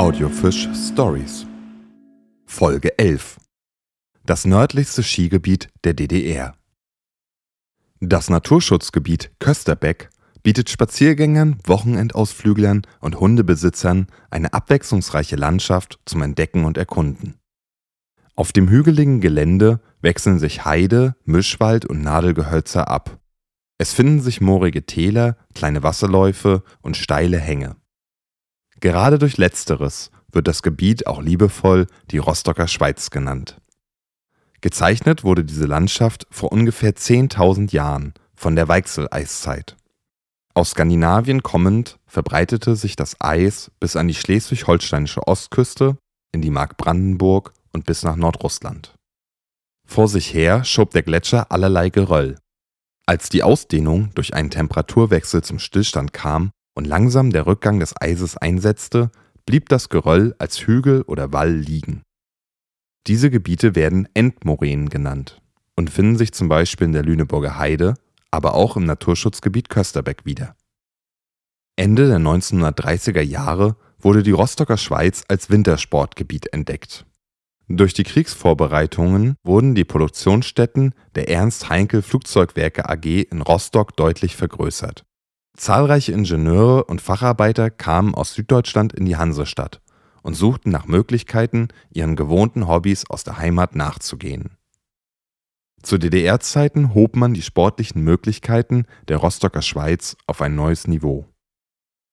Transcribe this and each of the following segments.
Audiofisch Stories. Folge 11. Das nördlichste Skigebiet der DDR. Das Naturschutzgebiet Kösterbeck bietet Spaziergängern, Wochenendausflüglern und Hundebesitzern eine abwechslungsreiche Landschaft zum Entdecken und Erkunden. Auf dem hügeligen Gelände wechseln sich Heide, Mischwald und Nadelgehölzer ab. Es finden sich moorige Täler, kleine Wasserläufe und steile Hänge. Gerade durch letzteres wird das Gebiet auch liebevoll die Rostocker Schweiz genannt. Gezeichnet wurde diese Landschaft vor ungefähr 10.000 Jahren von der Weichsel-Eiszeit. Aus Skandinavien kommend verbreitete sich das Eis bis an die schleswig-holsteinische Ostküste, in die Mark Brandenburg und bis nach Nordrussland. Vor sich her schob der Gletscher allerlei Geröll. Als die Ausdehnung durch einen Temperaturwechsel zum Stillstand kam und langsam der Rückgang des Eises einsetzte, blieb das Geröll als Hügel oder Wall liegen. Diese Gebiete werden Endmoränen genannt und finden sich zum Beispiel in der Lüneburger Heide, aber auch im Naturschutzgebiet Kösterbeck wieder. Ende der 1930er Jahre wurde die Rostocker Schweiz als Wintersportgebiet entdeckt. Durch die Kriegsvorbereitungen wurden die Produktionsstätten der Ernst Heinkel Flugzeugwerke AG in Rostock deutlich vergrößert. Zahlreiche Ingenieure und Facharbeiter kamen aus Süddeutschland in die Hansestadt und suchten nach Möglichkeiten, ihren gewohnten Hobbys aus der Heimat nachzugehen. Zu DDR-Zeiten hob man die sportlichen Möglichkeiten der Rostocker Schweiz auf ein neues Niveau.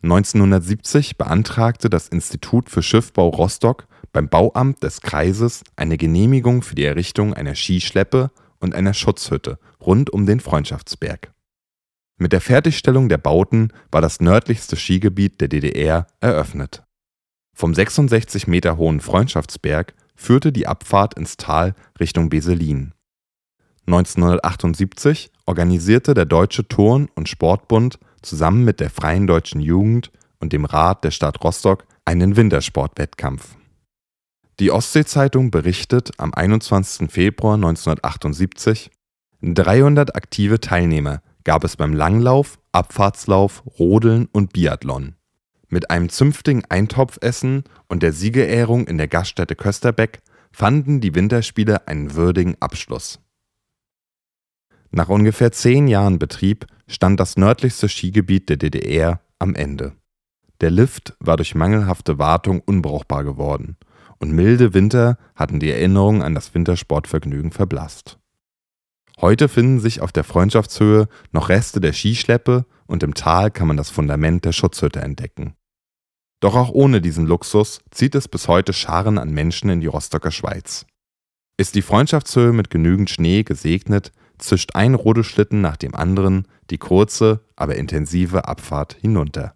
1970 beantragte das Institut für Schiffbau Rostock beim Bauamt des Kreises eine Genehmigung für die Errichtung einer Skischleppe und einer Schutzhütte rund um den Freundschaftsberg. Mit der Fertigstellung der Bauten war das nördlichste Skigebiet der DDR eröffnet. Vom 66 Meter hohen Freundschaftsberg führte die Abfahrt ins Tal Richtung Beselin. 1978 organisierte der Deutsche Turn- und Sportbund zusammen mit der Freien Deutschen Jugend und dem Rat der Stadt Rostock einen Wintersportwettkampf. Die Ostsee-Zeitung berichtet am 21. Februar 1978, 300 aktive Teilnehmer gab es beim Langlauf, Abfahrtslauf, Rodeln und Biathlon. Mit einem zünftigen Eintopfessen und der Siegerehrung in der Gaststätte Kösterbeck fanden die Winterspiele einen würdigen Abschluss. Nach ungefähr zehn Jahren Betrieb stand das nördlichste Skigebiet der DDR am Ende. Der Lift war durch mangelhafte Wartung unbrauchbar geworden und milde Winter hatten die Erinnerung an das Wintersportvergnügen verblasst. Heute finden sich auf der Freundschaftshöhe noch Reste der Skischleppe und im Tal kann man das Fundament der Schutzhütte entdecken. Doch auch ohne diesen Luxus zieht es bis heute Scharen an Menschen in die Rostocker Schweiz. Ist die Freundschaftshöhe mit genügend Schnee gesegnet, zischt ein Rodelschlitten nach dem anderen die kurze, aber intensive Abfahrt hinunter.